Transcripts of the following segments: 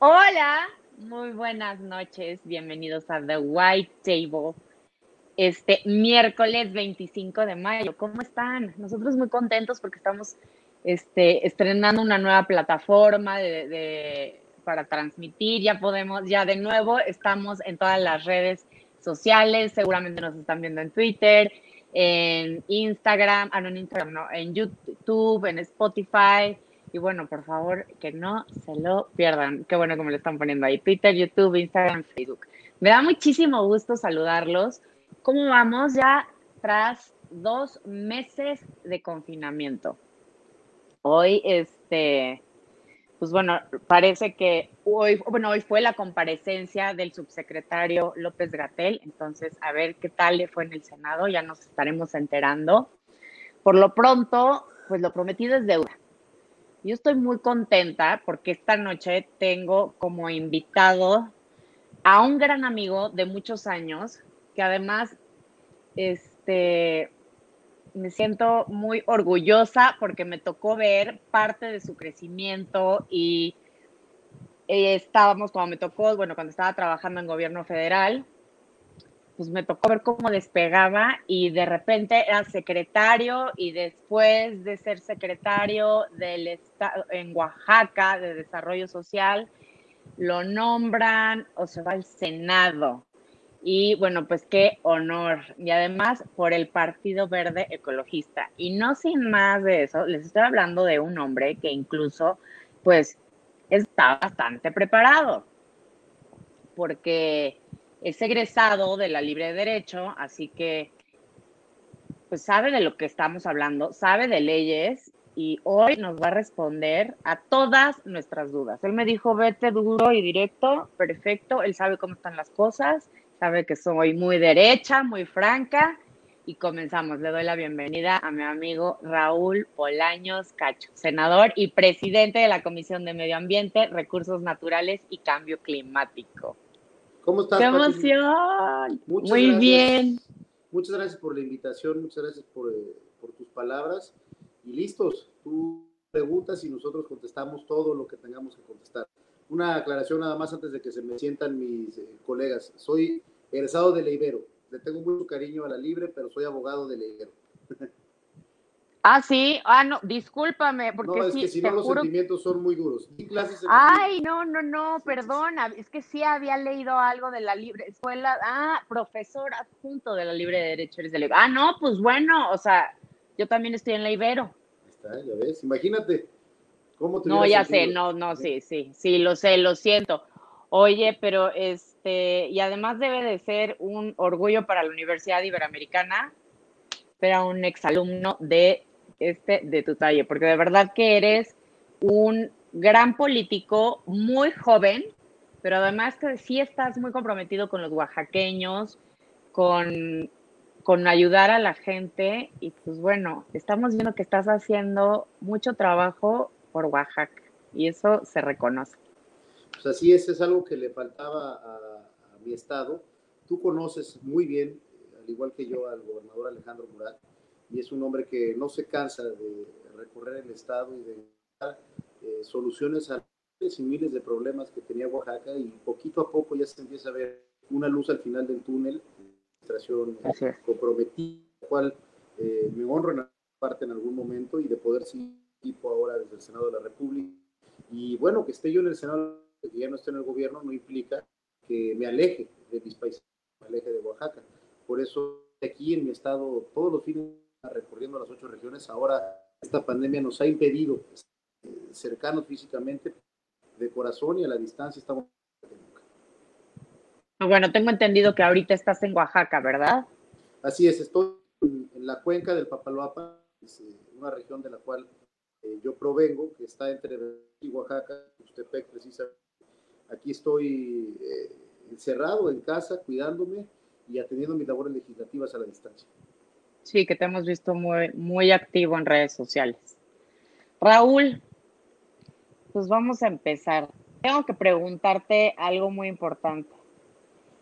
Hola, muy buenas noches, bienvenidos a The White Table. Este miércoles 25 de mayo, ¿cómo están? Nosotros muy contentos porque estamos este, estrenando una nueva plataforma de, para transmitir, ya podemos, ya de nuevo estamos en todas las redes sociales, seguramente nos están viendo en Twitter, en Instagram, ah, no, en Instagram, no, en YouTube, en Spotify, y bueno, por favor, que no se lo pierdan. Qué bueno que me lo están poniendo ahí. Twitter, YouTube, Instagram, Facebook. Me da muchísimo gusto saludarlos. ¿Cómo vamos ya tras dos meses de confinamiento? Hoy, este, pues bueno, parece que hoy, bueno, hoy fue la comparecencia del subsecretario López Gatel. Entonces, a ver qué tal le fue en el Senado. Ya nos estaremos enterando. Por lo pronto, pues lo prometido es deuda yo estoy muy contenta porque esta noche tengo como invitado a un gran amigo de muchos años, que además, este, me siento muy orgullosa porque me tocó ver parte de su crecimiento y eh, estábamos, cuando me tocó, bueno, cuando estaba trabajando en gobierno federal, pues me tocó ver cómo despegaba y de repente era secretario y después de ser secretario del estado en Oaxaca de Desarrollo Social, lo nombran o se va al Senado. Y bueno, pues qué honor. Y además por el Partido Verde Ecologista. Y no sin más de eso, les estoy hablando de un hombre que incluso pues está bastante preparado. Porque es egresado de la Libre Derecho, así que pues sabe de lo que estamos hablando, sabe de leyes y hoy nos va a responder a todas nuestras dudas. Él me dijo, vete duro y directo, perfecto, él sabe cómo están las cosas, sabe que soy muy derecha, muy franca y comenzamos. Le doy la bienvenida a mi amigo Raúl Polaños Cacho, senador y presidente de la Comisión de Medio Ambiente, Recursos Naturales y Cambio Climático. ¿Cómo estás? ¡Qué emoción! Muy bien. Muchas gracias por la invitación, muchas gracias por, eh, por, tus palabras. Y listos, tú preguntas y nosotros contestamos todo lo que tengamos que contestar. Una aclaración nada más antes de que se me sientan mis eh, colegas. Soy egresado de Leibero. Le tengo mucho cariño a la Libre, pero soy abogado de Leibero. Ah, sí, ah, no, discúlpame, porque no, es que si no los sentimientos son muy duros. Ay, no, no, no, perdona, es que sí había leído algo de la libre escuela, ah, profesor adjunto de la libre de derecho de la Ah, no, pues bueno, o sea, yo también estoy en la Ibero. Está, ya ves, imagínate cómo te No, ya sé, no, no, sí, sí, sí, lo sé, lo siento. Oye, pero este, y además debe de ser un orgullo para la Universidad Iberoamericana, pero un exalumno de este de tu talle, porque de verdad que eres un gran político, muy joven, pero además que sí estás muy comprometido con los oaxaqueños, con, con ayudar a la gente y pues bueno, estamos viendo que estás haciendo mucho trabajo por Oaxaca y eso se reconoce. Pues así es, es algo que le faltaba a, a mi estado. Tú conoces muy bien, al igual que yo, al gobernador Alejandro Murat, y es un hombre que no se cansa de recorrer el estado y de dar eh, soluciones a miles y miles de problemas que tenía Oaxaca y poquito a poco ya se empieza a ver una luz al final del túnel, administración comprometida, cual eh, me honro en parte en algún momento y de poder ser equipo ahora desde el Senado de la República. Y bueno, que esté yo en el Senado, que ya no esté en el gobierno, no implica que me aleje de mis países, me aleje de Oaxaca. Por eso aquí en mi estado, todos los fines recorriendo las ocho regiones. Ahora esta pandemia nos ha impedido eh, cercanos físicamente, de corazón y a la distancia estamos. Bueno, tengo entendido que ahorita estás en Oaxaca, ¿verdad? Así es, estoy en, la cuenca del Papaloapa, eh, una región de la cual eh, yo provengo, que está entre Oaxaca, Ustepec precisamente. Aquí estoy encerrado en casa, cuidándome y atendiendo mis labores legislativas a la distancia. Sí, que te hemos visto muy, muy activo en redes sociales. Raúl, pues vamos a empezar. Tengo que preguntarte algo muy importante.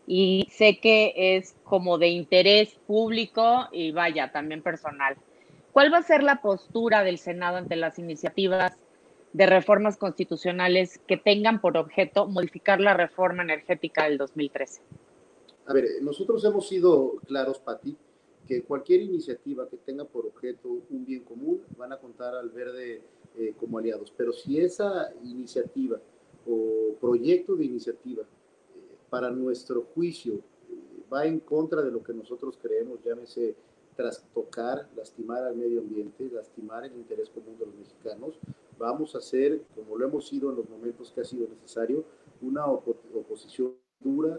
Y sé que es como de interés público y vaya, también personal. ¿Cuál va a ser la postura del Senado ante las iniciativas de reformas constitucionales que tengan por objeto modificar la reforma energética del 2013? A ver, nosotros hemos sido claros, Pati, que cualquier iniciativa que tenga por objeto un bien común van a contar al verde eh, como aliados. Pero si esa iniciativa o proyecto de iniciativa eh, para nuestro juicio eh, va en contra de lo que nosotros creemos, llámese trastocar, lastimar al medio ambiente, lastimar el interés común de los mexicanos, vamos a hacer, como lo hemos sido en los momentos que ha sido necesario, una oposición dura,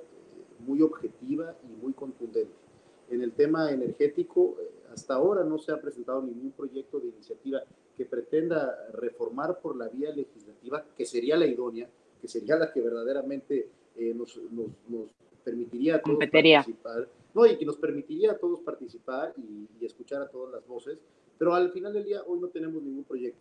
muy objetiva y muy contundente. En el tema energético, eh, hasta ahora no se ha presentado ningún proyecto de iniciativa que pretenda reformar por la vía legislativa, que sería la idónea, que sería la que verdaderamente eh, nos, nos, permitiría a todos participar, no, y que nos permitiría a todos participar y, y escuchar a todas las voces, pero al final del día hoy no tenemos ningún proyecto.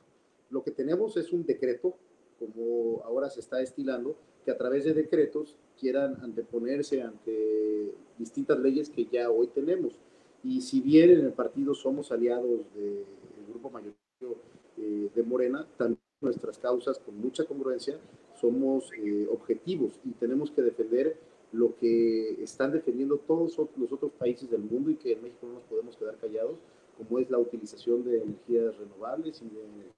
Lo que tenemos es un decreto, como ahora se está estilando, que a través de decretos quieran anteponerse ante distintas leyes que ya hoy tenemos. Y si bien en el partido somos aliados del grupo mayoritario eh, de Morena, también nuestras causas con mucha congruencia somos eh, objetivos y tenemos que defender lo que están defendiendo todos los otros países del mundo y que en México no nos podemos quedar callados, como es la utilización de energías renovables y de energías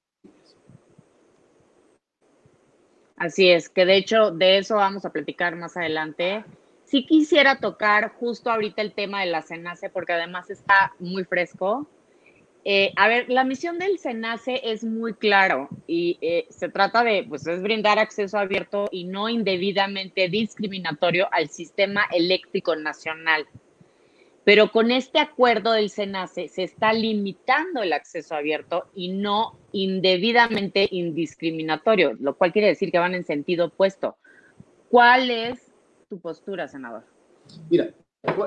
Así es, que de hecho de eso vamos a platicar más adelante. Sí quisiera tocar justo ahorita el tema de la CENACE porque además está muy fresco. Eh, a ver, la misión del SENACE es muy claro y eh, se trata de, pues, es brindar acceso abierto y no indebidamente discriminatorio al sistema eléctrico nacional. Pero con este acuerdo del SENACE se está limitando el acceso abierto y no indebidamente indiscriminatorio, lo cual quiere decir que van en sentido opuesto. ¿Cuál es tu postura, senador? Mira,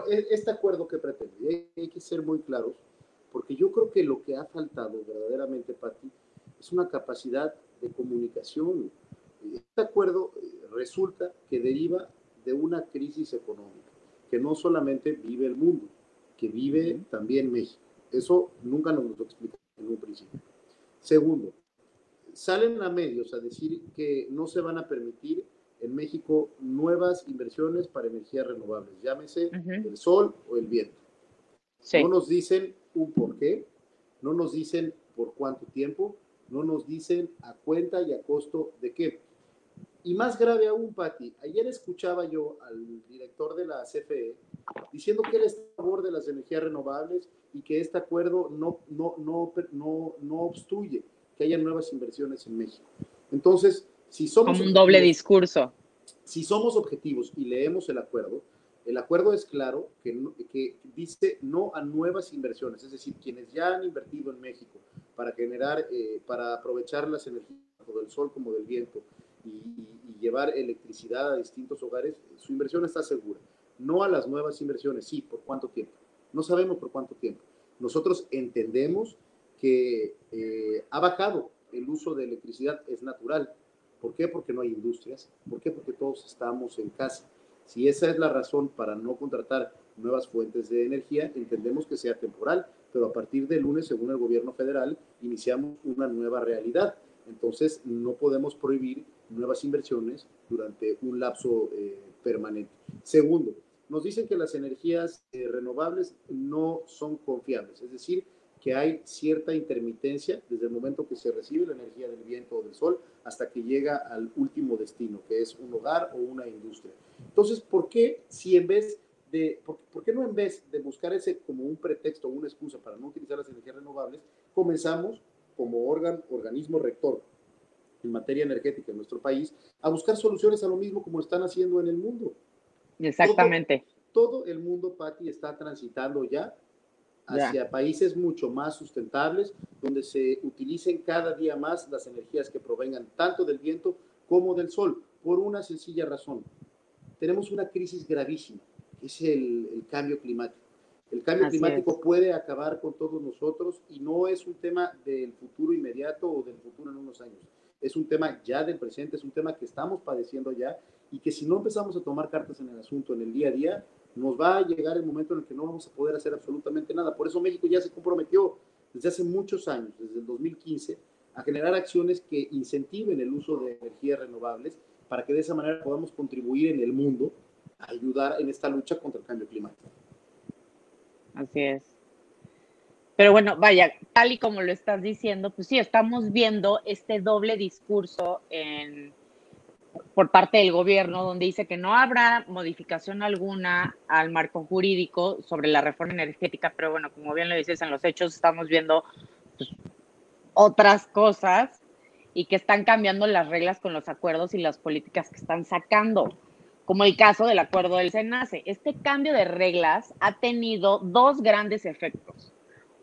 e, este acuerdo que pretende, hay que ser muy claros, porque yo creo que lo que ha faltado verdaderamente, Pati, es una capacidad de comunicación. Este acuerdo eh, resulta que deriva de una crisis económica que no solamente vive el mundo, que vive también México. Eso nunca nos lo explica en un principio. Segundo, salen a medios a decir que no se van a permitir en México nuevas inversiones para energías renovables, llámese el sol o el viento. No nos dicen un por qué, no nos dicen por cuánto tiempo, no nos dicen a cuenta y a costo de qué. Y más grave aún, Patti, ayer escuchaba yo al director de la CFE diciendo que él está a favor de las energías renovables y que este acuerdo no, no, no, no, no obstruye que haya nuevas inversiones en México. Entonces, si somos... Como un doble discurso. Si somos objetivos y leemos el acuerdo, el acuerdo es claro que, que dice no a nuevas inversiones, es decir, quienes ya han invertido en México para generar, eh, para aprovechar las energías tanto del sol como del viento llevar electricidad a distintos hogares, su inversión está segura. No a las nuevas inversiones, sí, ¿por cuánto tiempo? No sabemos por cuánto tiempo. Nosotros entendemos que eh, ha bajado el uso de electricidad, es natural. ¿Por qué? Porque no hay industrias. ¿Por qué? Porque todos estamos en casa. Si esa es la razón para no contratar nuevas fuentes de energía, entendemos que sea temporal, pero a partir del lunes, según el gobierno federal, iniciamos una nueva realidad. Entonces, no podemos prohibir nuevas inversiones durante un lapso eh, permanente. Segundo, nos dicen que las energías eh, renovables no son confiables, es decir, que hay cierta intermitencia desde el momento que se recibe la energía del viento o del sol hasta que llega al último destino, que es un hogar o una industria. Entonces, ¿por qué si en vez de, por, qué no en vez de buscar ese como un pretexto o una excusa para no utilizar las energías renovables, comenzamos como órgano, organismo rector en materia energética en nuestro país a buscar soluciones a lo mismo como están haciendo en el mundo. Exactamente. Todo, el mundo, Patti, está transitando ya hacia países mucho más sustentables, donde se utilicen cada día más las energías que provengan tanto del viento como del sol, por una sencilla razón. Tenemos una crisis gravísima, que es el, cambio climático. El cambio climático puede acabar con todos nosotros y no es un tema del futuro inmediato o del futuro en unos años es un tema ya del presente, es un tema que estamos padeciendo ya y que si no empezamos a tomar cartas en el asunto en el día a día, nos va a llegar el momento en el que no vamos a poder hacer absolutamente nada. Por eso México ya se comprometió desde hace muchos años, desde el 2015, a generar acciones que incentiven el uso de energías renovables para que de esa manera podamos contribuir en el mundo a ayudar en esta lucha contra el cambio climático. Así es. Pero bueno, vaya, tal y como lo estás diciendo, pues sí, estamos viendo este doble discurso por parte del gobierno, donde dice que no habrá modificación alguna al marco jurídico sobre la reforma energética, pero bueno, como bien lo dices, en los hechos estamos viendo pues, otras cosas y que están cambiando las reglas con los acuerdos y las políticas que están sacando, como el caso del acuerdo del SENACE. Este cambio de reglas ha tenido dos grandes efectos.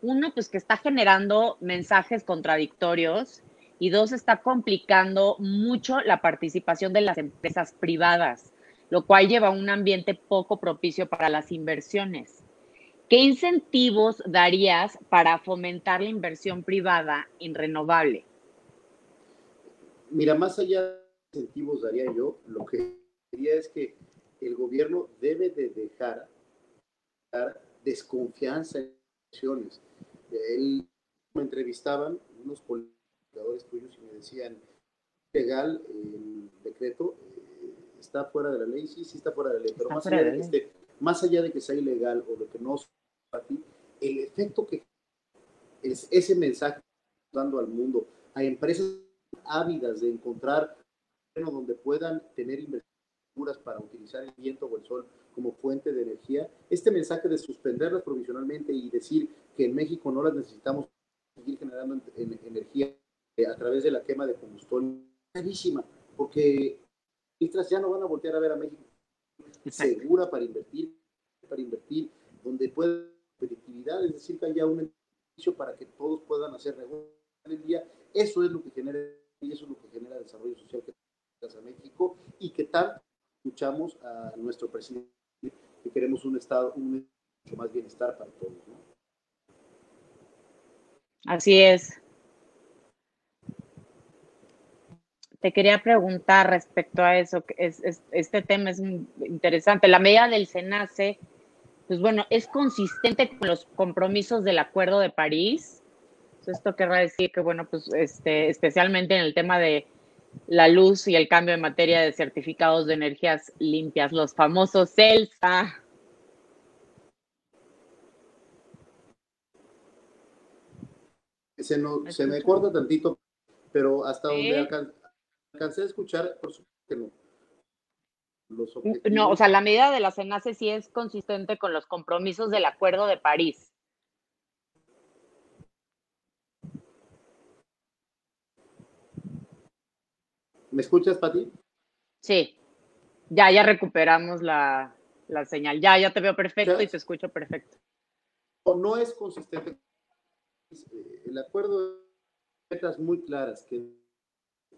Uno, pues que está generando mensajes contradictorios y dos, está complicando mucho la participación de las empresas privadas, lo cual lleva a un ambiente poco propicio para las inversiones. ¿Qué incentivos darías para fomentar la inversión privada en renovable? Mira, más allá de incentivos daría yo, lo que diría es que el gobierno debe de dejar desconfianza en inversiones. Él me entrevistaban unos políticos tuyos y me decían, legal el decreto, eh, está fuera de la ley, sí, sí está fuera de la ley, pero más allá de, que más allá de que sea ilegal o de que no para ti, el efecto que es ese mensaje dando al mundo, a empresas ávidas de encontrar donde puedan tener para utilizar el viento o el sol como fuente de energía, este mensaje de suspenderlas provisionalmente y decir que en México no las necesitamos seguir generando energía eh, a través de la quema de combustible, carísima, porque mientras ya no van a voltear a ver a México segura para invertir, para invertir, donde pueda competitividad, es decir, que haya un beneficio para que todos puedan hacer negocio en el día. Eso es lo que genera y eso es lo que genera desarrollo social que a México y que tal escuchamos a nuestro presidente que queremos un estado un mucho más bienestar para todos. Así es. te quería preguntar respecto a eso, es, este tema es interesante. La medida del SENACE, pues bueno, es consistente con los compromisos del Acuerdo de París. Esto querrá decir que, bueno, pues este, especialmente en el tema de la luz y el cambio en materia de certificados de energías limpias, los famosos CELSA. Se, se me corta tantito, pero hasta donde alcanza alcancé a escuchar, por supuesto que no. no, o sea, la medida de la CENACE sí es consistente con los compromisos del Acuerdo de París. ¿Me escuchas, Pati? Sí, ya, ya recuperamos la, la señal. Ya, ya te veo perfecto y te escucho perfecto. No es consistente. Eh, el acuerdo de metas muy claras que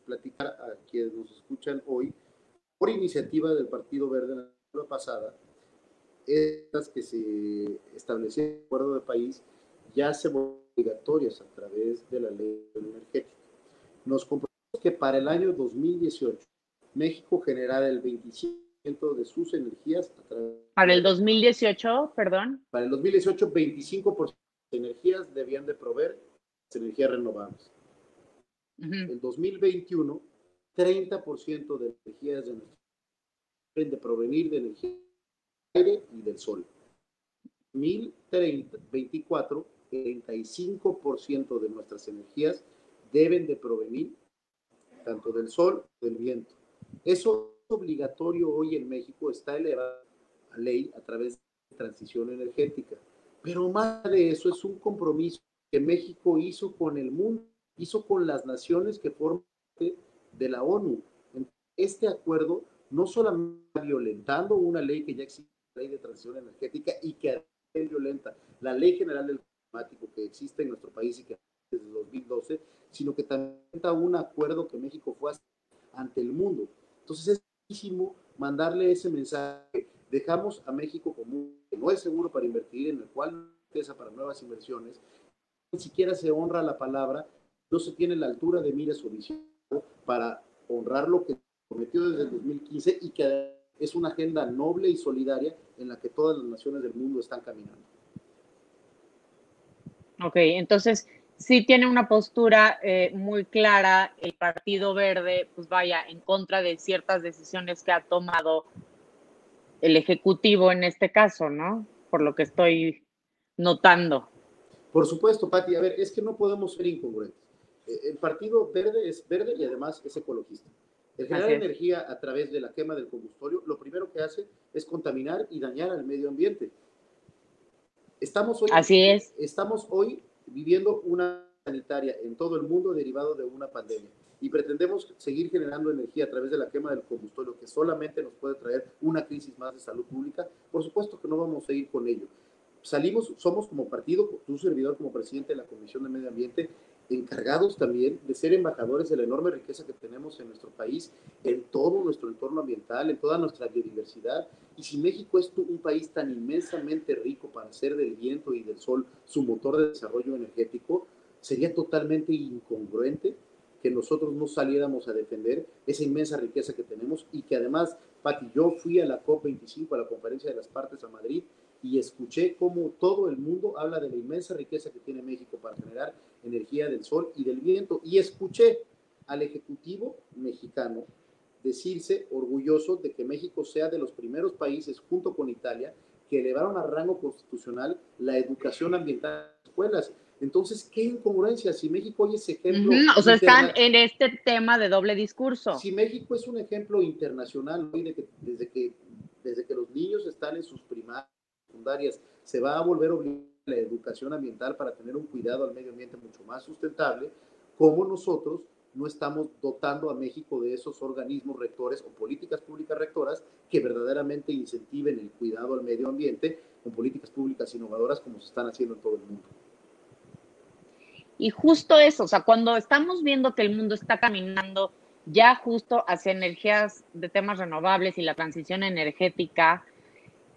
platicar a quienes nos escuchan hoy, por iniciativa del Partido Verde la semana pasada, estas que se establecieron en el acuerdo de país ya se obligatorias a través de la ley energética. Nos comprometemos que para el año 2018 México generará el 25% de sus energías a través Para el 2018, perdón. Para el 2018, 25% de energías debían de proveer energías renovables. En 2021, 30% de energías de nuestro de provenir de energía del aire y del sol. 2024, 35% de nuestras energías deben de provenir tanto del sol del viento. Eso es obligatorio hoy en México, está elevado a ley a través de transición energética. Pero más de eso es un compromiso que México hizo con el mundo hizo con las naciones que forman parte de la ONU. Este acuerdo no solamente está violentando una ley que ya existe, la ley de transición energética, y que violenta la ley general del climático que existe en nuestro país y que desde 2012, sino que también está un acuerdo que México fue ante el mundo. Entonces es muchísimo mandarle ese mensaje. Dejamos a México como un, que no es seguro para invertir, en el cual no empieza para nuevas inversiones, ni siquiera se honra la palabra no se tiene la altura de miras o visión para honrar lo que prometió desde el 2015 y que es una agenda noble y solidaria en la que todas las naciones del mundo están caminando. Ok, entonces, sí tiene una postura eh, muy clara el Partido Verde, pues vaya, en contra de ciertas decisiones que ha tomado el Ejecutivo en este caso, ¿no? Por lo que estoy notando. Por supuesto, Pati, a ver, es que no podemos ser incongruentes. Eh, el Partido Verde es verde y además es ecologista. El generar energía a través de la quema del combustorio, lo primero que hace es contaminar y dañar al medio ambiente. Estamos hoy, Así es. Estamos hoy viviendo una sanitaria en todo el mundo derivado de una pandemia y pretendemos seguir generando energía a través de la quema del combustorio que solamente nos puede traer una crisis más de salud pública, por supuesto que no vamos a ir con ello. Salimos, somos como partido, tu servidor como presidente de la Comisión de Medio Ambiente, encargados también de ser embajadores de la enorme riqueza que tenemos en nuestro país, en todo nuestro entorno ambiental, en toda nuestra biodiversidad. Y si México es un país tan inmensamente rico para hacer del viento y del sol su motor de desarrollo energético, sería totalmente incongruente que nosotros no saliéramos a defender esa inmensa riqueza que tenemos y que además, Pati, yo fui a la COP25, a la Conferencia de las Partes a Madrid, y escuché cómo todo el mundo habla de la inmensa riqueza que tiene México para generar energía del sol y del viento. Y escuché al Ejecutivo mexicano decirse orgulloso de que México sea de los primeros países, junto con Italia, que elevaron a rango constitucional la educación ambiental en las escuelas. Entonces, qué incongruencia si México hoy es ejemplo. O sea, están en este tema de doble discurso. Si México es un ejemplo internacional hoy de que desde que desde que los niños están en sus primarias secundarias se va a volver obligada la educación ambiental para tener un cuidado al medio ambiente mucho más sustentable, como nosotros no estamos dotando a México de esos organismos rectores o políticas públicas rectoras que verdaderamente incentiven el cuidado al medio ambiente con políticas públicas innovadoras como se están haciendo en todo el mundo. Y justo eso, o sea, cuando estamos viendo que el mundo está caminando ya justo hacia energías de temas renovables y la transición energética,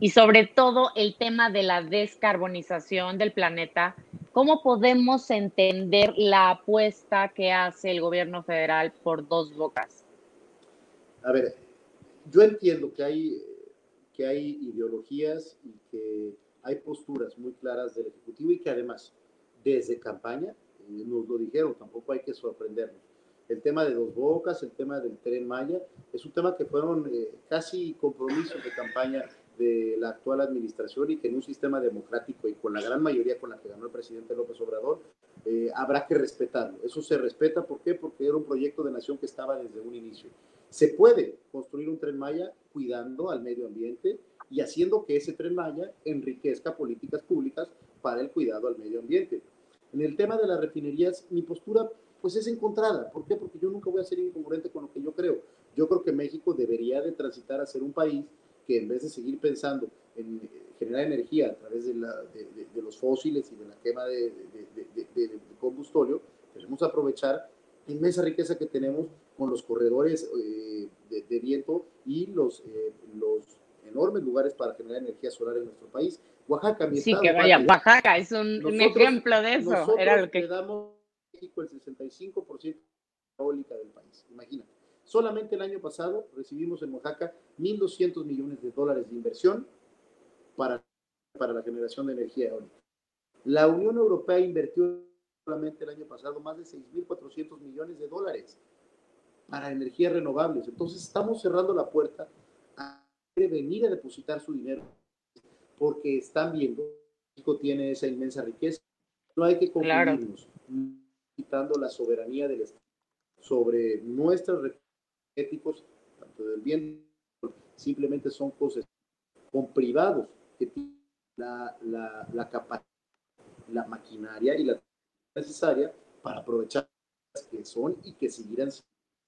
y sobre todo el tema de la descarbonización del planeta, ¿cómo podemos entender la apuesta que hace el gobierno federal por dos bocas? A ver, yo entiendo que hay, que hay ideologías y que hay posturas muy claras del Ejecutivo y que además, desde campaña, nos lo dijeron, tampoco hay que sorprendernos. El tema de dos bocas, el tema del tren Maya, es un tema que fueron eh, casi compromisos de campaña de la actual administración y que en un sistema democrático y con la gran mayoría con la que ganó el presidente López Obrador, eh, habrá que respetarlo. Eso se respeta, ¿por qué? Porque era un proyecto de nación que estaba desde un inicio. Se puede construir un tren Maya cuidando al medio ambiente y haciendo que ese tren Maya enriquezca políticas públicas para el cuidado al medio ambiente. En el tema de las refinerías, mi postura pues es encontrada. ¿Por qué? Porque yo nunca voy a ser incongruente con lo que yo creo. Yo creo que México debería de transitar a ser un país que en vez de seguir pensando en eh, generar energía a través de, la, de, los fósiles y de la quema de, combustorio, debemos aprovechar la inmensa riqueza que tenemos con los corredores eh, de, viento y los, eh, los enormes lugares para generar energía solar en nuestro país. Oaxaca, mi Sí, que vaya, Oaxaca es un, ejemplo de eso. Nosotros Era lo que... le damos México el 65% eólica del país, imagínate. Solamente el año pasado recibimos en Oaxaca 1.200 millones de dólares de inversión para, para la generación de energía eólica. La Unión Europea invirtió solamente el año pasado más de 6.400 millones de dólares para energías renovables. Entonces estamos cerrando la puerta a venir a depositar su dinero porque están viendo que México tiene esa inmensa riqueza. No hay que confundirnos, quitando la soberanía del Estado sobre nuestras éticos, tanto del bien, simplemente son cosas con privados que tienen la, la, la capacidad, la maquinaria y la necesaria para aprovechar las que son y que seguirán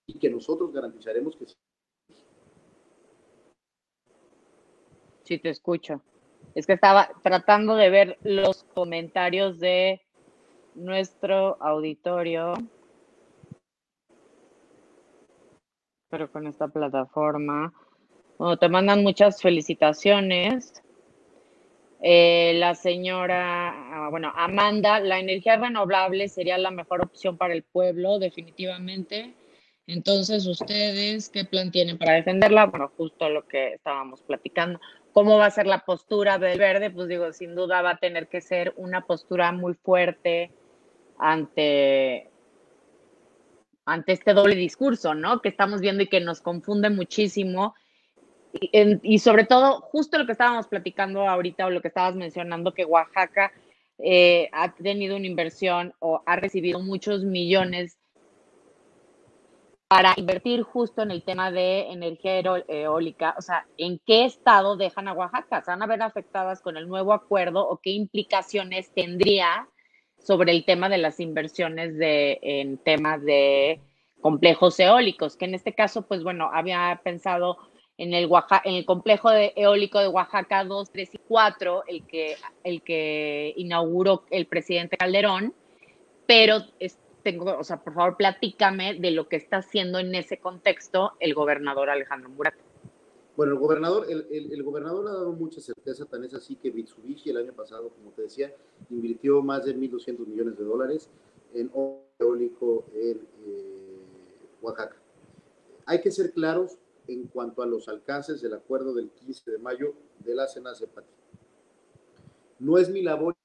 y que nosotros garantizaremos que Sí, te escucho. Es que estaba tratando de ver los comentarios de nuestro auditorio. Pero con esta plataforma. Bueno, te mandan muchas felicitaciones. Eh, la señora, ah, bueno, Amanda, la energía renovable sería la mejor opción para el pueblo, definitivamente. Entonces, ¿ustedes qué plan tienen para defenderla? Bueno, justo lo que estábamos platicando. ¿Cómo va a ser la postura del verde? Pues digo, sin duda va a tener que ser una postura muy fuerte, ante, ante este doble discurso, ¿no? Que estamos viendo y que nos confunde muchísimo. Y, sobre todo, justo lo que estábamos platicando ahorita o lo que estabas mencionando, que Oaxaca eh, ha tenido una inversión o ha recibido muchos millones para invertir justo en el tema de energía eólica, o sea, ¿en qué estado dejan a Oaxaca? ¿Se van a ver afectadas con el nuevo acuerdo o qué implicaciones tendría sobre el tema de las inversiones de, en temas de complejos eólicos? Que en este caso, pues bueno, había pensado en el, en el complejo eólico de Oaxaca 2, 3 y 4, el que, el que inauguró el presidente Calderón, pero tengo, o sea, por favor, platícame de lo que está haciendo en ese contexto el gobernador Alejandro Murat. Bueno, el gobernador, el, el, gobernador ha dado mucha certeza, tan es así que Mitsubishi el año pasado, como te decía, invirtió más de 1.200 millones de dólares en eólico en eh, Oaxaca. Hay que ser claros en cuanto a los alcances del acuerdo del 15 de mayo de la CENACEPATI. No es mi labor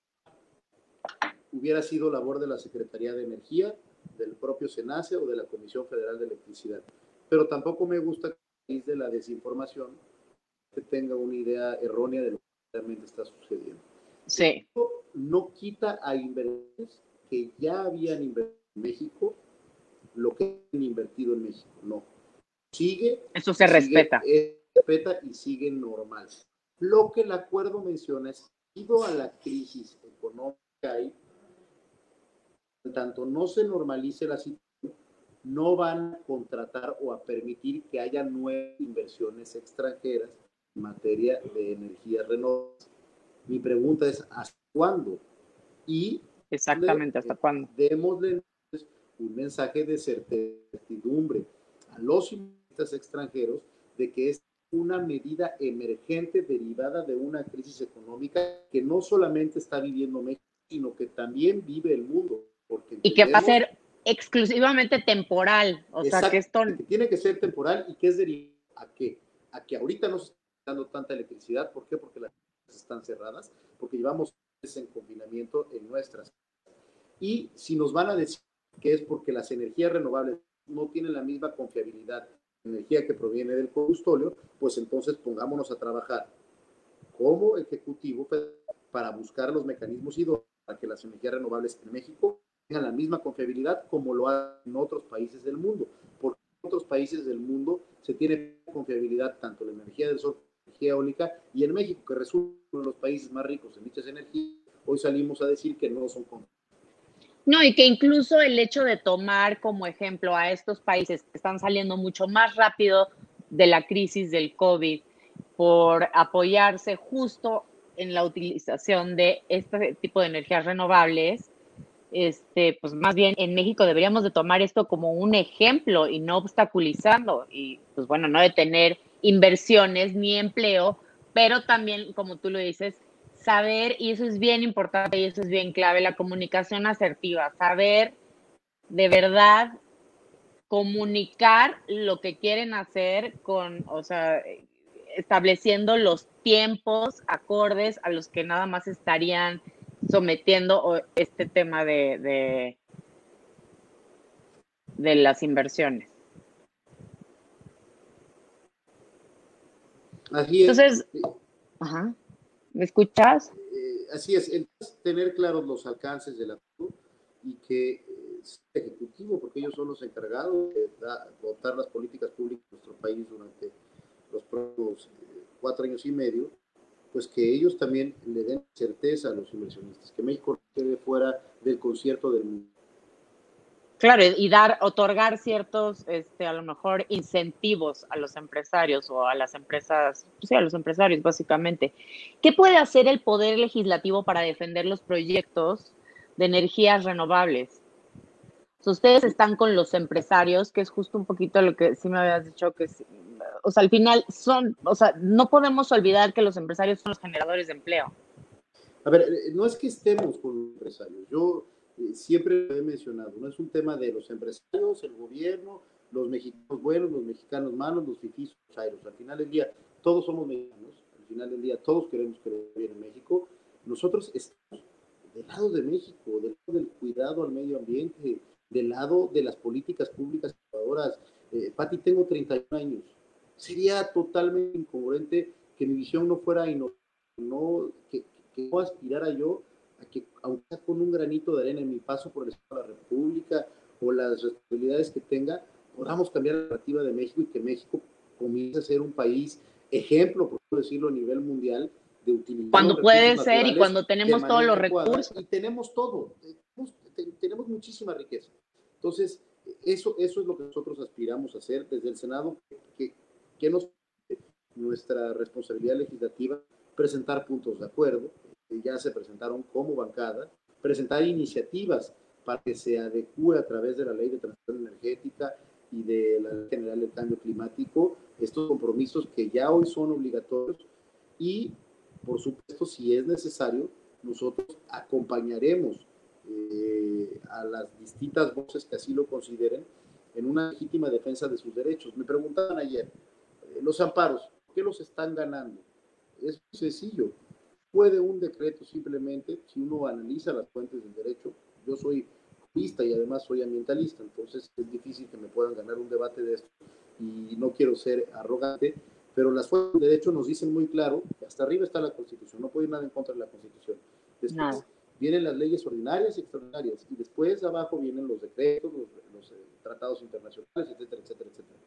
hubiera sido labor de la Secretaría de Energía, del propio SENACE o de la Comisión Federal de Electricidad. Pero tampoco me gusta de la desinformación que tenga una idea errónea de lo que realmente está sucediendo. Sí. Esto no quita a inversores que ya habían invertido en México lo que han invertido en México. No. Sigue. Eso se respeta. Se respeta y sigue normal. Lo que el acuerdo menciona es, debido a la crisis económica y tanto no se normalice la situación, no van a contratar o a permitir que haya nuevas inversiones extranjeras en materia de energías renovables. Mi pregunta es, ¿hasta cuándo? Y Exactamente, ¿hasta cuándo? Démosle un mensaje de certidumbre a los inversionistas extranjeros de que es una medida emergente derivada de una crisis económica que no solamente está viviendo México, sino que también vive el mundo y que va a ser exclusivamente temporal. O sea, que esto. tiene que ser temporal y que es derivado a qué? A que ahorita no se está dando tanta electricidad. ¿Por qué? Porque las están cerradas, porque llevamos en confinamiento en nuestras. Y si nos van a decir que es porque las energías renovables no tienen la misma confiabilidad energía que proviene del combustóleo, pues entonces pongámonos a trabajar como ejecutivo para buscar los mecanismos idóneos para que las energías renovables en México tengan la misma confiabilidad como lo hacen en otros países del mundo. Porque en otros países del mundo se tiene confiabilidad tanto la energía del sol, la energía eólica, y en México, que resulta uno de los países más ricos en dichas energías, hoy salimos a decir que no son confiables. No, y que incluso el hecho de tomar como ejemplo a estos países que están saliendo mucho más rápido de la crisis del COVID por apoyarse justo en la utilización de este tipo de energías renovables, este, pues más bien en México deberíamos de tomar esto como un ejemplo y no obstaculizando y pues bueno, no de tener inversiones ni empleo, pero también, como tú lo dices, saber, y eso es bien importante y eso es bien clave, la comunicación asertiva, saber de verdad comunicar lo que quieren hacer con, o sea, estableciendo los tiempos acordes a los que nada más estarían sometiendo este tema de, de, las inversiones. Así es. Entonces, ¿me escuchas? Eh, así es, tener claros los alcances del acuerdo y que eh, es ejecutivo, porque ellos son los encargados de votar las políticas públicas de nuestro país durante los próximos eh, cuatro años y medio, pues que ellos también le den certeza a los inversionistas, que México quede fuera del concierto del mundo. Claro, y dar, otorgar ciertos, este, a lo mejor, incentivos a los empresarios o a las empresas, sí, a los empresarios, básicamente. ¿Qué puede hacer el Poder Legislativo para defender los proyectos de energías renovables? ustedes están con los empresarios, que es justo un poquito lo que sí me habías dicho, que o sea, al final son, o sea, no podemos olvidar que los empresarios son los generadores de empleo. A ver, eh, no es que estemos con los empresarios, yo eh, siempre lo he mencionado, no es un tema de los empresarios, el gobierno, los mexicanos buenos, los mexicanos malos, los fifís, los chairos. Al final del día, todos somos mexicanos, al final del día, todos queremos que bien en México. Nosotros estamos del lado de México, del lado del cuidado al medio ambiente, del lado de las políticas públicas innovadoras. Eh, Pati, tengo 31 años. Sería totalmente incongruente que mi visión no fuera no, que, que no aspirara yo a que, aunque con un granito de arena en mi paso por el Estado de la República o las responsabilidades que tenga, podamos cambiar la narrativa de México y que México comience a ser un país ejemplo, por decirlo, a nivel mundial de utilizar. Cuando puede ser y cuando tenemos todos los recursos. Y tenemos todo, tenemos, muchísima riqueza. Entonces, eso, eso es lo que nosotros aspiramos a hacer desde el Senado, que, que nos nuestra responsabilidad legislativa presentar puntos de acuerdo, ya se presentaron como bancada, presentar iniciativas para que se adecue a través de la ley de transición energética y de la ley general del cambio climático estos compromisos que ya hoy son obligatorios y, por supuesto, si es necesario, nosotros acompañaremos eh, a las distintas voces que así lo consideren en una legítima defensa de sus derechos. Me preguntaban ayer, los amparos, ¿por qué los están ganando? Es sencillo. Puede un decreto simplemente, si uno analiza las fuentes del derecho, yo soy jurista y además soy ambientalista, entonces es difícil que me puedan ganar un debate de esto y no quiero ser arrogante, pero las fuentes del derecho nos dicen muy claro que hasta arriba está la Constitución, no puede ir nada en contra de la Constitución. Después vienen las leyes ordinarias y extraordinarias y después abajo vienen los decretos, los, eh, tratados internacionales, etcétera, etcétera, etcétera.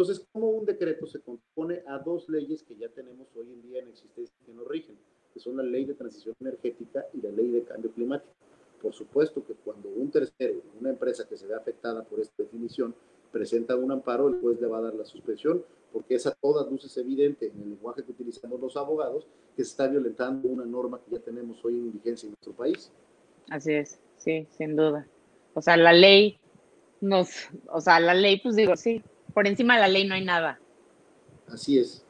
Entonces, ¿cómo un decreto se compone a dos leyes que ya tenemos hoy en día en existencia que nos rigen? Que son la ley de transición energética y la ley de cambio climático. Por supuesto que cuando un tercero, una empresa que se ve afectada por esta definición, presenta un amparo, el juez le va a dar la suspensión, porque es a todas luces evidente en el lenguaje que utilizamos los abogados que se está violentando una norma que ya tenemos hoy en vigencia en nuestro país. Así es, sí, sin duda. O sea, la ley nos, o sea, la ley, pues digo, sí, por encima de la ley no hay nada. Así es.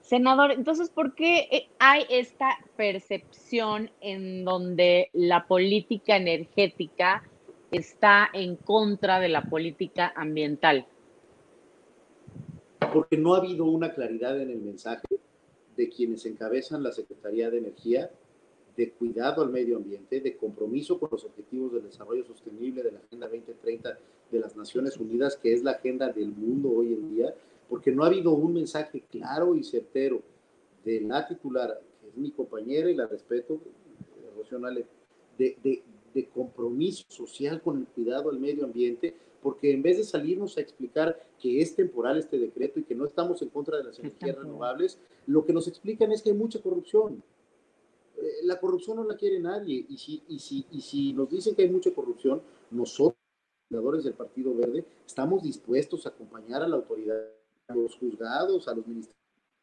Senador, entonces, ¿por qué eh, hay esta percepción en donde la política energética está en contra de la política ambiental? Porque no ha habido una claridad en el mensaje de quienes encabezan la Secretaría de Energía de cuidado al medio ambiente, de compromiso con los objetivos del desarrollo sostenible de la Agenda 2030 de las Naciones Unidas, que es la agenda del mundo hoy en día, porque no ha habido un mensaje claro y certero de la titular, que es mi compañera y la respeto, de, de, de compromiso social con el cuidado al medio ambiente, porque en vez de salirnos a explicar que es temporal este decreto y que no estamos en contra de las energías renovables, lo que nos explican es que hay mucha corrupción. Eh, la corrupción no la quiere nadie y si, y, si, y si nos dicen que hay mucha corrupción, nosotros, del Partido Verde, estamos dispuestos a acompañar a la autoridad a los juzgados, a los ministerios,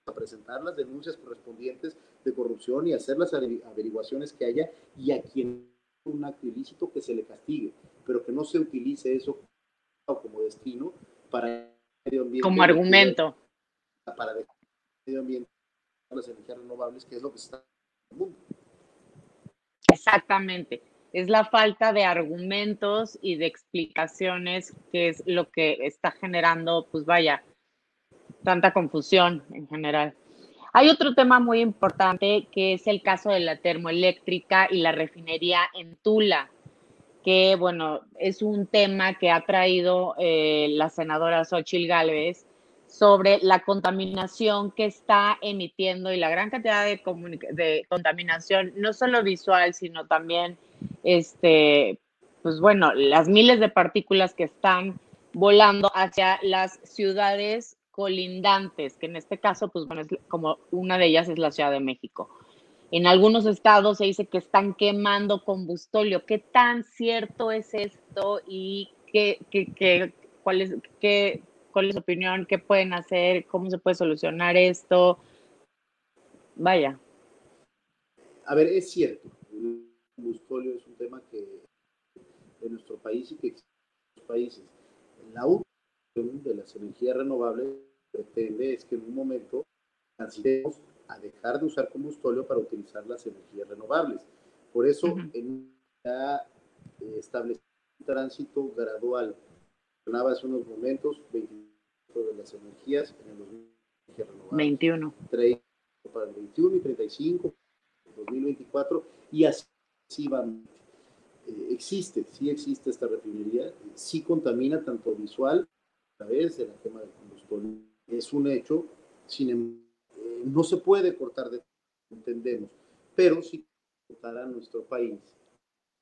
a presentar las denuncias correspondientes de corrupción y hacer las averiguaciones que haya y a quien un acto ilícito que se le castigue, pero que no se utilice eso como destino para medio ambiente. Como argumento. Para el medio ambiente, las energías renovables, que es lo que está en el mundo. Exactamente. Es la falta de argumentos y de explicaciones que es lo que está generando, pues vaya, tanta confusión en general. Hay otro tema muy importante que es el caso de la termoeléctrica y la refinería en Tula, que bueno, es un tema que ha traído eh, la senadora Xochil Gálvez sobre la contaminación que está emitiendo y la gran cantidad de, de contaminación, no solo visual, sino también, este, pues bueno, las miles de partículas que están volando hacia las ciudades colindantes, que en este caso, pues bueno, es como una de ellas es la Ciudad de México. En algunos estados se dice que están quemando combustóleo. ¿Qué tan cierto es esto y qué, qué, es, qué, cuál es su opinión? ¿Qué pueden hacer? ¿Cómo se puede solucionar esto? Vaya. A ver, es cierto. El combustóleo es un tema que en nuestro país y que existe en otros países. La de las energías renovables pretende es que en un momento transitemos a dejar de usar combustible para utilizar las energías renovables. Por eso, en ya eh, estableció un tránsito gradual. Mencionaba hace unos momentos 21 de las energías en el 2021. 21. para el 21 y 35, 2024, y así eh, existe, sí existe esta refinería, sí contamina tanto visual a través de la quema del combustible. Es un hecho, sin embargo, eh, no se puede cortar de entendemos, pero sí cortar a nuestro país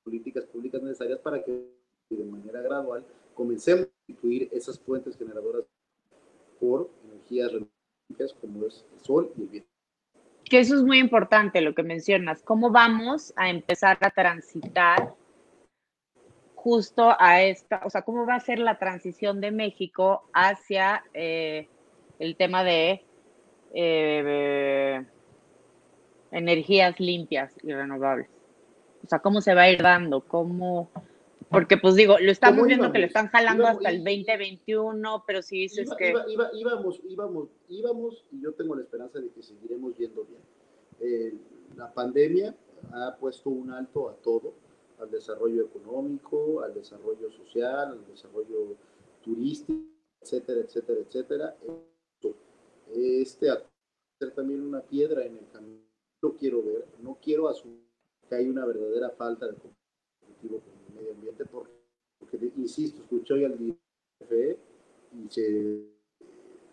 políticas públicas necesarias para que de manera gradual comencemos a sustituir esas fuentes generadoras por energías renovables como es el sol y el viento. Que eso es muy importante lo que mencionas. ¿Cómo vamos a empezar a transitar justo a esta, o sea, cómo va a ser la transición de México hacia eh, el tema de eh, energías limpias y renovables? O sea, ¿cómo se va a ir dando? ¿Cómo? Porque, pues digo, lo estamos viendo que lo están jalando hasta el 2021, pero si dices que... íbamos, íbamos, íbamos, y yo tengo la esperanza de que seguiremos yendo bien. Eh, la pandemia ha puesto un alto a todo, al desarrollo económico, al desarrollo social, al desarrollo turístico, etcétera, etcétera, etcétera. Este ser también una piedra en el camino. No quiero ver, no quiero asumir que hay una verdadera falta de el medio ambiente, porque, insisto, escuché hoy al DFE y se,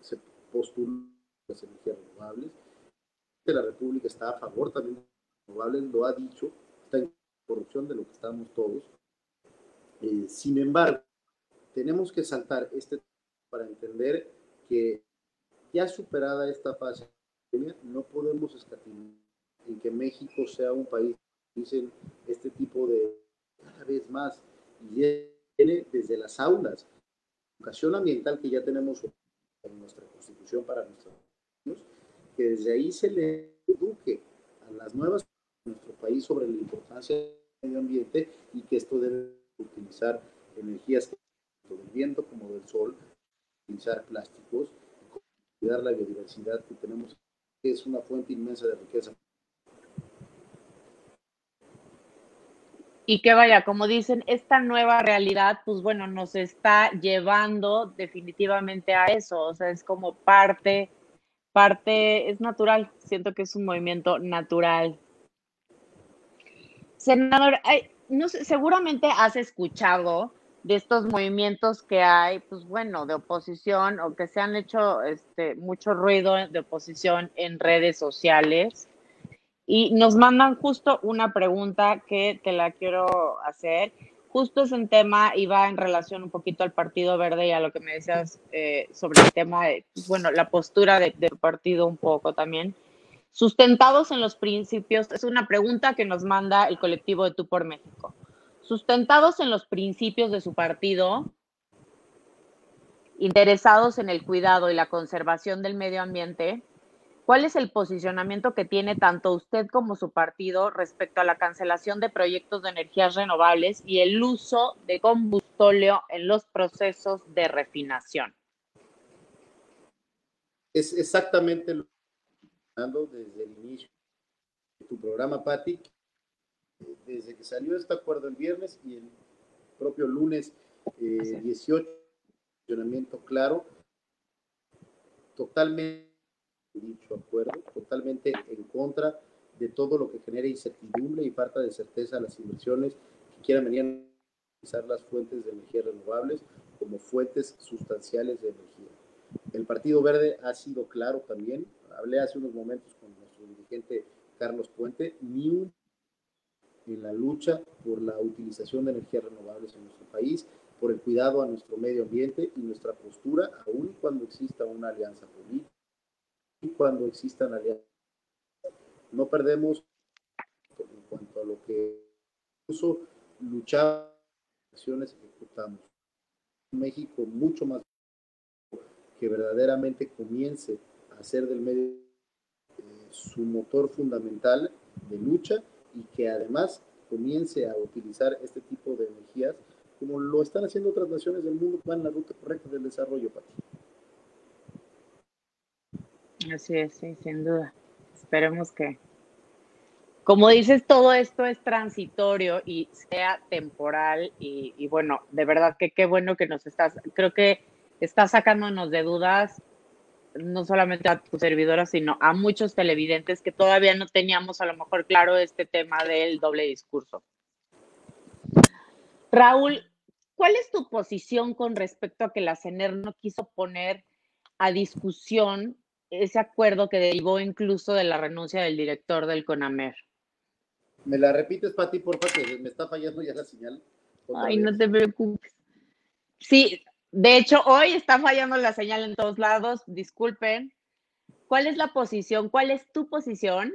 se postuló las energías renovables. La República está a favor también de las renovables, lo ha dicho, está en corrupción de lo que estamos todos. Eh, sin embargo, tenemos que saltar este para entender que ya superada esta fase, no podemos escatimar en que México sea un país dicen este tipo de vez más y viene desde las aulas. Educación ambiental que ya tenemos en nuestra constitución para nuestros niños, que desde ahí se le eduque a las nuevas de nuestro país sobre la importancia del medio ambiente y que esto debe utilizar energías tanto del viento como del sol, utilizar plásticos, cuidar la biodiversidad que tenemos, que es una fuente inmensa de riqueza y que vaya, como dicen, esta nueva realidad, pues bueno, nos está llevando definitivamente a eso, o sea, es como parte, parte, es natural, siento que es un movimiento natural. Senador, no sé, seguramente has escuchado de estos movimientos que hay, pues bueno, de oposición o que se han hecho este, mucho ruido de oposición en redes sociales y nos mandan justo una pregunta que te la quiero hacer. Justo es un tema y va en relación un poquito al Partido Verde y a lo que me decías eh, sobre el tema de, bueno, la postura del partido un poco también. Sustentados en los principios, es una pregunta que nos manda el colectivo de Tú por México. Sustentados en los principios de su partido, interesados en el cuidado y la conservación del medio ambiente, ¿Cuál es el posicionamiento que tiene tanto usted como su partido respecto a la cancelación de proyectos de energías renovables y el uso de combustóleo en los procesos de refinación? Es exactamente lo que desde el inicio de tu programa, Patti, desde que salió este acuerdo el viernes y el propio lunes 18, eh, posicionamiento claro, totalmente dicho acuerdo, totalmente en contra de todo lo que genera incertidumbre y falta de certeza a las inversiones que quieran venir a utilizar las fuentes de energía renovables como fuentes sustanciales de energía. El Partido Verde ha sido claro también, hablé hace unos momentos con nuestro dirigente Carlos Puente, ni un en la lucha por la utilización de energías renovables en nuestro país, por el cuidado a nuestro medio ambiente y nuestra postura, aun cuando exista una alianza política cuando existan alianzas. No perdemos en cuanto a lo que incluso luchar, acciones ejecutamos. México mucho más que verdaderamente comience a hacer del medio eh, su motor fundamental de lucha y que además comience a utilizar este tipo de energías como lo están haciendo otras naciones del mundo van en la ruta correcta del desarrollo, Pati. Así es, sí, sin duda. Esperemos que, como dices, todo esto es transitorio y sea temporal y, bueno, de verdad que qué bueno que nos estás, creo que estás sacándonos de dudas no solamente a tu servidora, sino a muchos televidentes que todavía no teníamos a lo mejor claro este tema del doble discurso. Raúl, ¿cuál es tu posición con respecto a que la CENER no quiso poner a discusión ese acuerdo que derivó incluso de la renuncia del director del CONAMER? ¿Me la repites, Pati, por favor? Me está fallando ya la señal. Ay, no te preocupes. Sí, de hecho, hoy está fallando la señal en todos lados. Disculpen. ¿Cuál es la posición? ¿Cuál es tu posición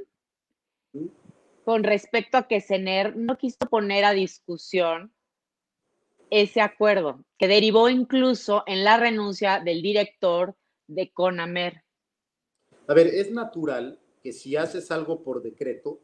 con respecto a que CENER no quiso poner a discusión ese acuerdo, que derivó incluso en la renuncia del director de CONAMER? A ver, es natural que si haces algo por decreto,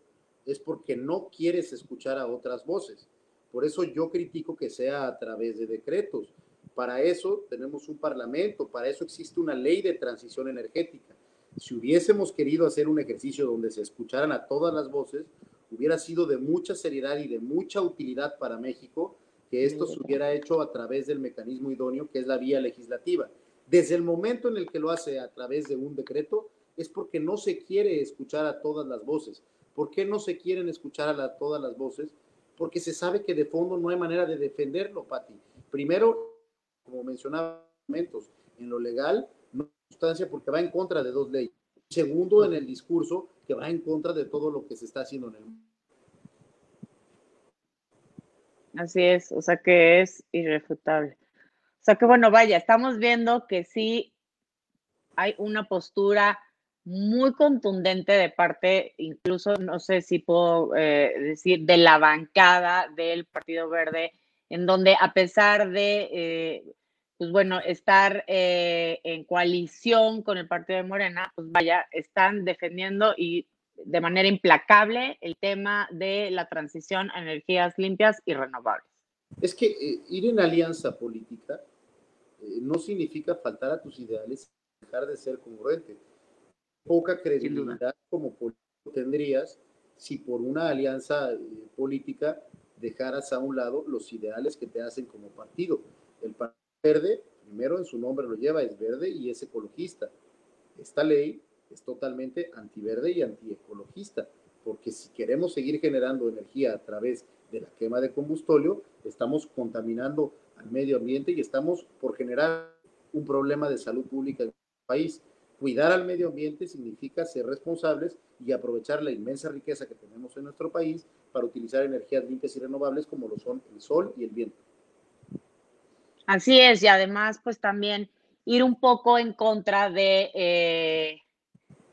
es porque no quieres escuchar a otras voces. Por eso yo critico que sea a través de decretos. Para eso tenemos un parlamento, para eso existe una ley de transición energética. Si hubiésemos querido hacer un ejercicio donde se escucharan a todas las voces, hubiera sido de mucha seriedad y de mucha utilidad para México que esto se hubiera hecho a través del mecanismo idóneo que es la vía legislativa. Desde el momento en el que lo hace a través de un decreto, es porque no se quiere escuchar a todas las voces. ¿Por qué no se quieren escuchar a todas las voces? Porque se sabe que de fondo no hay manera de defenderlo, Pati. Primero, como mencionaba, en lo legal, no hay sustancia porque va en contra de dos leyes. Segundo, en el discurso, que va en contra de todo lo que se está haciendo en el mundo. Así es, o sea que es irrefutable. O sea que bueno, vaya, estamos viendo que sí hay una postura muy contundente de parte, incluso no sé si puedo eh, decir, de la bancada del Partido Verde, en donde a pesar de, eh, pues bueno, estar eh, en coalición con el Partido de Morena, pues vaya, están defendiendo y de manera implacable el tema de la transición a energías limpias y renovables. Es que ir en alianza política no significa faltar a tus ideales, dejar de ser congruente poca credibilidad como tendrías si por una alianza eh, política dejaras a un lado los ideales que te hacen como partido. El Partido Verde, primero en su nombre lo lleva, es verde y es ecologista. Esta ley es totalmente antiverde y antiecologista, porque si queremos seguir generando energía a través de la quema de combustóleo, estamos contaminando al medio ambiente y estamos por generar un problema de salud pública en el país. Cuidar al medio ambiente significa ser responsables y aprovechar la inmensa riqueza que tenemos en nuestro país para utilizar energías limpias y renovables como lo son el sol y el viento. Así es, y además pues también ir un poco en contra de, eh,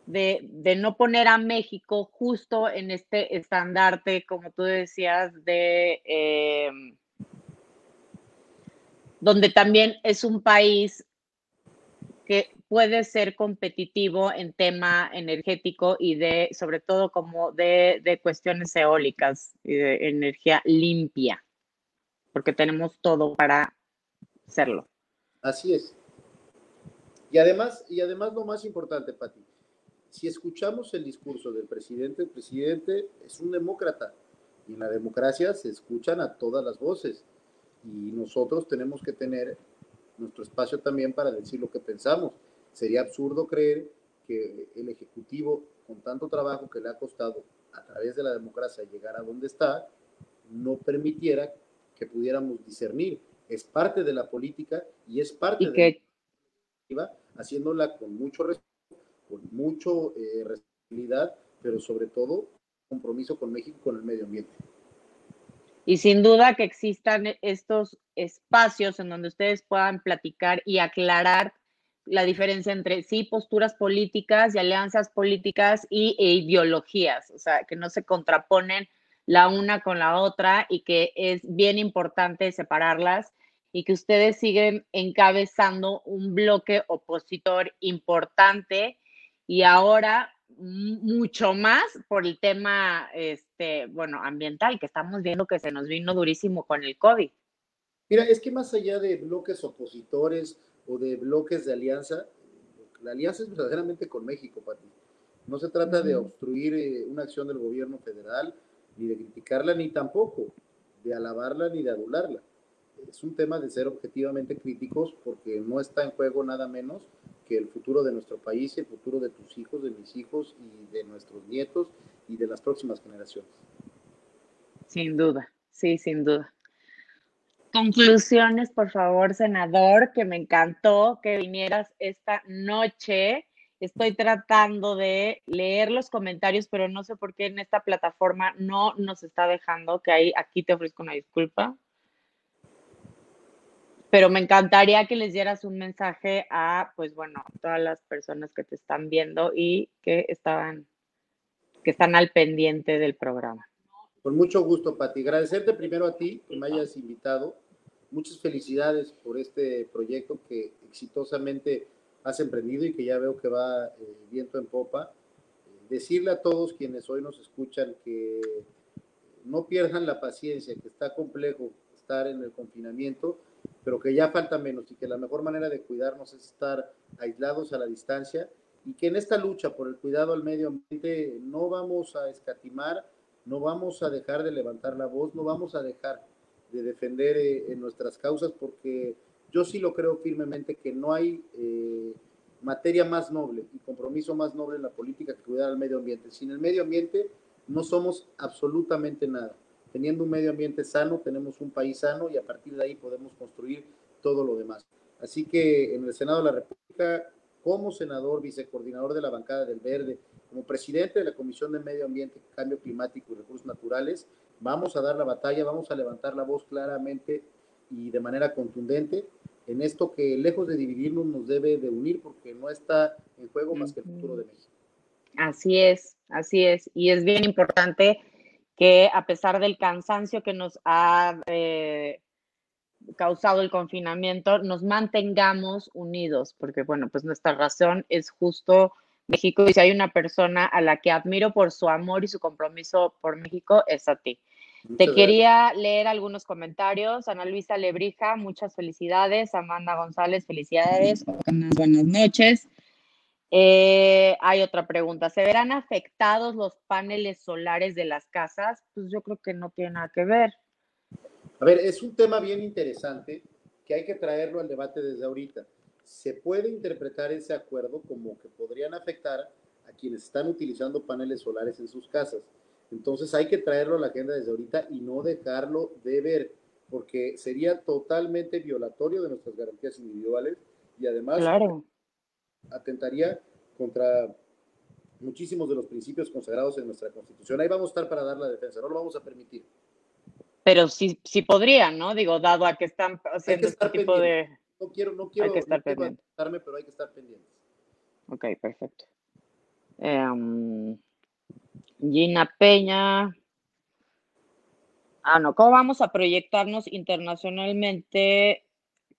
de, no poner a México justo en este estandarte, como tú decías, de... Eh, donde también es un país que puede ser competitivo en tema energético y de, sobre todo, como de, de cuestiones eólicas y de energía limpia, porque tenemos todo para hacerlo. Así es. Y además, y además lo más importante, Pati, si escuchamos el discurso del presidente, el presidente es un demócrata y en la democracia se escuchan a todas las voces y nosotros tenemos que tener nuestro espacio también para decir lo que pensamos. Sería absurdo creer que el Ejecutivo, con tanto trabajo que le ha costado a través de la democracia llegar a donde está, no permitiera que pudiéramos discernir. Es parte de la política y es parte de la haciéndola con mucho respeto, con mucho eh, responsabilidad, pero sobre todo compromiso con México y con el medio ambiente. Y sin duda que existan estos espacios en donde ustedes puedan platicar y aclarar la diferencia entre sí posturas políticas y alianzas políticas y, e ideologías, o sea, que no se contraponen la una con la otra y que es bien importante separarlas y que ustedes siguen encabezando un bloque opositor importante y ahora mucho más por el tema, este, bueno, ambiental, que estamos viendo que se nos vino durísimo con el COVID. Mira, es que más allá de bloques opositores o de bloques de alianza, la alianza es verdaderamente con México, Pati. No se trata de obstruir eh, una acción del gobierno federal, ni de criticarla, ni tampoco de alabarla ni de adularla. Es un tema de ser objetivamente críticos porque no está en juego nada menos que el futuro de nuestro país, el futuro de tus hijos, de mis hijos y de nuestros nietos y de las próximas generaciones. Sin duda, sí, sin duda. Conclusiones, por favor, senador, que me encantó que vinieras esta noche. Estoy tratando de leer los comentarios, pero no sé por qué en esta plataforma no nos está dejando, que ahí, aquí te ofrezco una disculpa. Pero me encantaría que les dieras un mensaje a, pues bueno, todas las personas que te están viendo y que estaban, que están al pendiente del programa. Con mucho gusto, Pati. Agradecerte primero a ti que me hayas invitado muchas felicidades por este proyecto que exitosamente has emprendido y que ya veo que va eh, viento en popa. decirle a todos quienes hoy nos escuchan que no pierdan la paciencia, que está complejo estar en el confinamiento, pero que ya falta menos y que la mejor manera de cuidarnos es estar aislados a la distancia y que en esta lucha por el cuidado al medio ambiente no vamos a escatimar, no vamos a dejar de levantar la voz, no vamos a dejar de defender eh, nuestras causas, porque yo sí lo creo firmemente que no hay eh, materia más noble y compromiso más noble en la política que cuidar al medio ambiente. Sin el medio ambiente no somos absolutamente nada. Teniendo un medio ambiente sano, tenemos un país sano y a partir de ahí podemos construir todo lo demás. Así que en el Senado de la República, como senador, vicecoordinador de la bancada del Verde, como presidente de la Comisión de Medio Ambiente, Cambio Climático y Recursos Naturales, Vamos a dar la batalla, vamos a levantar la voz claramente y de manera contundente en esto que lejos de dividirnos nos debe de unir porque no está en juego más que el futuro de México. Así es, así es. Y es bien importante que a pesar del cansancio que nos ha eh, causado el confinamiento, nos mantengamos unidos, porque bueno, pues nuestra razón es justo México y si hay una persona a la que admiro por su amor y su compromiso por México, es a ti. Te quería leer algunos comentarios. Ana Luisa Lebrija, muchas felicidades. Amanda González, felicidades. Buenas noches. Eh, hay otra pregunta. ¿Se verán afectados los paneles solares de las casas? Pues yo creo que no tiene nada que ver. A ver, es un tema bien interesante que hay que traerlo al debate desde ahorita se puede interpretar ese acuerdo como que podrían afectar a quienes están utilizando paneles solares en sus casas. Entonces hay que traerlo a la agenda desde ahorita y no dejarlo de ver, porque sería totalmente violatorio de nuestras garantías individuales y además atentaría contra muchísimos de los principios consagrados en nuestra Constitución. Ahí vamos a estar para dar la defensa, no lo vamos a permitir. Pero sí, sí podrían, ¿no? Digo, dado a que están haciendo este tipo de no quiero, no quiero, que estar pendiente. pero hay que estar pendientes. Ok, perfecto. Em, Gina Peña. Ah, no, ¿cómo vamos a proyectarnos internacionalmente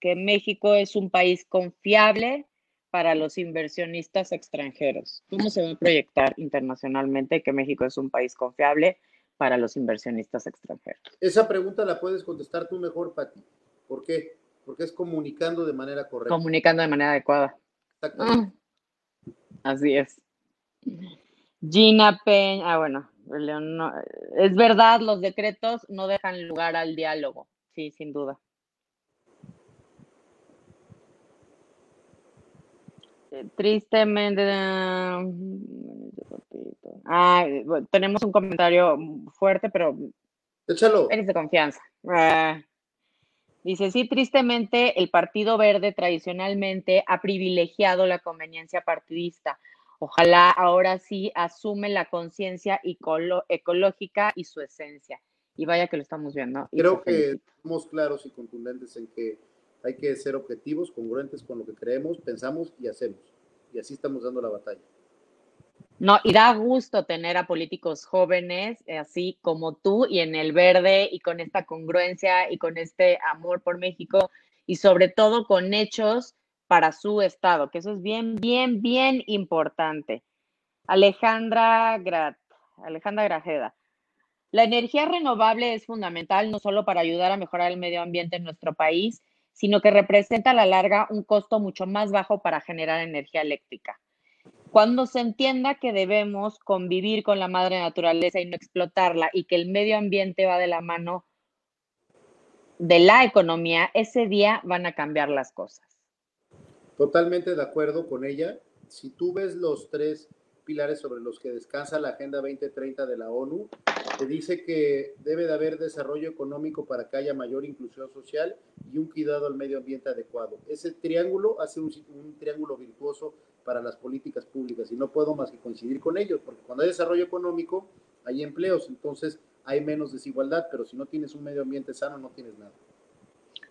que México es un país confiable para los inversionistas extranjeros? ¿Cómo se va a proyectar internacionalmente que México es un país confiable para los inversionistas extranjeros? Esa pregunta la puedes contestar tú mejor, Pati. ¿Por qué? porque es comunicando de manera correcta. Comunicando de manera adecuada. Exactamente. Ah, así es. Gina Peña, ah, bueno, es verdad, los decretos no dejan lugar al diálogo, sí, sin duda. Tristemente, ah, tenemos un comentario fuerte, pero Échalo. eres de confianza. Ah, Dice, sí, tristemente el Partido Verde tradicionalmente ha privilegiado la conveniencia partidista. Ojalá ahora sí asume la conciencia ecológica y su esencia. Y vaya que lo estamos viendo. Creo que somos claros y contundentes en que hay que ser objetivos, congruentes con lo que creemos, pensamos y hacemos. Y así estamos dando la batalla. No, y da gusto tener a políticos jóvenes, eh, así como tú, y en el verde, y con esta congruencia y con este amor por México, y sobre todo con hechos para su estado, que eso es bien, bien, bien importante. Alejandra Grat, Alejandra Grajeda. La energía renovable es fundamental no solo para ayudar a mejorar el medio ambiente en nuestro país, sino que representa a la larga un costo mucho más bajo para generar energía eléctrica. Cuando se entienda que debemos convivir con la madre naturaleza y no explotarla y que el medio ambiente va de la mano de la economía, ese día van a cambiar las cosas. Totalmente de acuerdo con ella. Si tú ves los tres pilares sobre los que descansa la Agenda 2030 de la ONU, te dice que debe de haber desarrollo económico para que haya mayor inclusión social y un cuidado al medio ambiente adecuado. Ese triángulo hace un, un triángulo virtuoso para las políticas públicas y no puedo más que coincidir con ellos, porque cuando hay desarrollo económico hay empleos, entonces hay menos desigualdad, pero si no tienes un medio ambiente sano no tienes nada.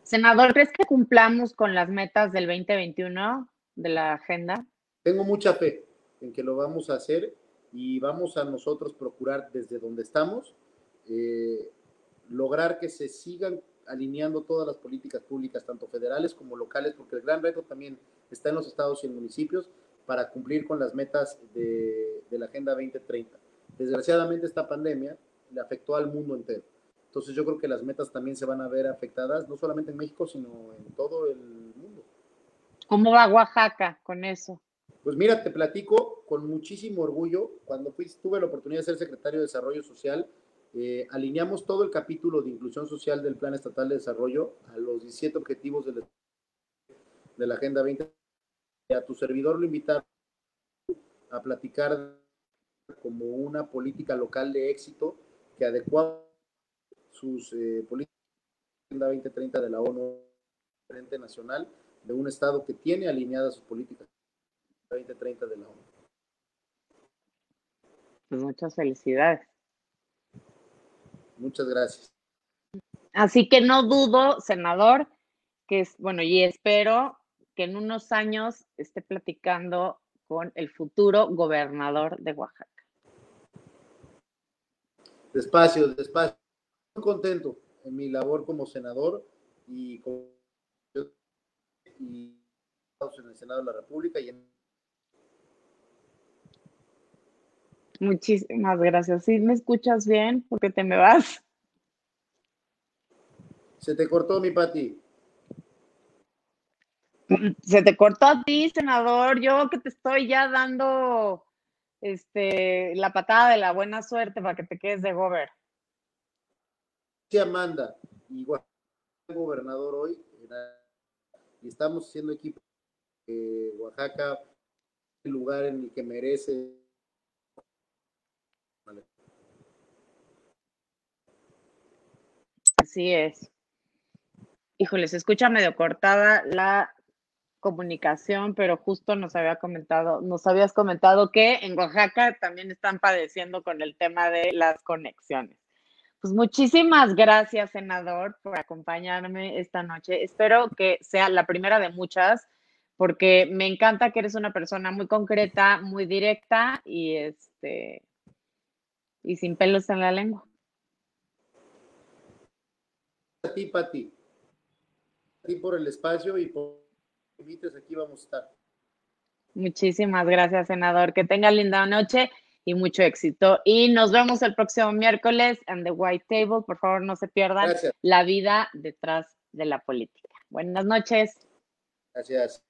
Senador, ¿crees que cumplamos con las metas del 2021 de la agenda? Tengo mucha fe en que lo vamos a hacer y vamos a nosotros procurar desde donde estamos eh, lograr que se sigan alineando todas las políticas públicas, tanto federales como locales, porque el gran reto también está en los estados y en municipios para cumplir con las metas de, de la Agenda 2030. Desgraciadamente esta pandemia le afectó al mundo entero entonces yo creo que las metas también se van a ver afectadas, no solamente en México, sino en todo el mundo. ¿Cómo va Oaxaca con eso? Pues mira, te platico con muchísimo orgullo. Cuando tuve la oportunidad de ser secretario de Desarrollo Social, eh, alineamos todo el capítulo de inclusión social del Plan Estatal de Desarrollo a los 17 objetivos de la, de la Agenda 20. A tu servidor lo invitaron a platicar como una política local de éxito que adecuada sus eh, políticas 2030 de la ONU frente nacional de un Estado que tiene alineadas sus políticas 2030 de la ONU. Pues muchas felicidades. Muchas gracias. Así que no dudo, senador, que es, bueno, y espero que en unos años esté platicando con el futuro gobernador de Oaxaca. Despacio, despacio contento en mi labor como senador y, y en el Senado de la República y en Muchísimas gracias. ¿Sí me escuchas bien? Porque te me vas. Se te cortó mi Pati. Se te cortó a ti, senador. Yo que te estoy ya dando este, la patada de la buena suerte para que te quedes de gober. Amanda, igual gobernador hoy, y estamos haciendo equipo de Oaxaca, el lugar en el que merece. Así es. Híjole, se escucha medio cortada la comunicación, pero justo nos había comentado, nos habías comentado que en Oaxaca también están padeciendo con el tema de las conexiones. Pues muchísimas gracias, senador, por acompañarme esta noche. Espero que sea la primera de muchas, porque me encanta que eres una persona muy concreta, muy directa y este y sin pelos en la lengua. A ti, Pati. A ti por el espacio y por invites, aquí vamos a estar. Muchísimas gracias, senador. Que tenga linda noche y mucho éxito. Y nos vemos el próximo miércoles en The White Table. Por favor, no se pierdan la vida detrás de la política. Buenas noches. Gracias.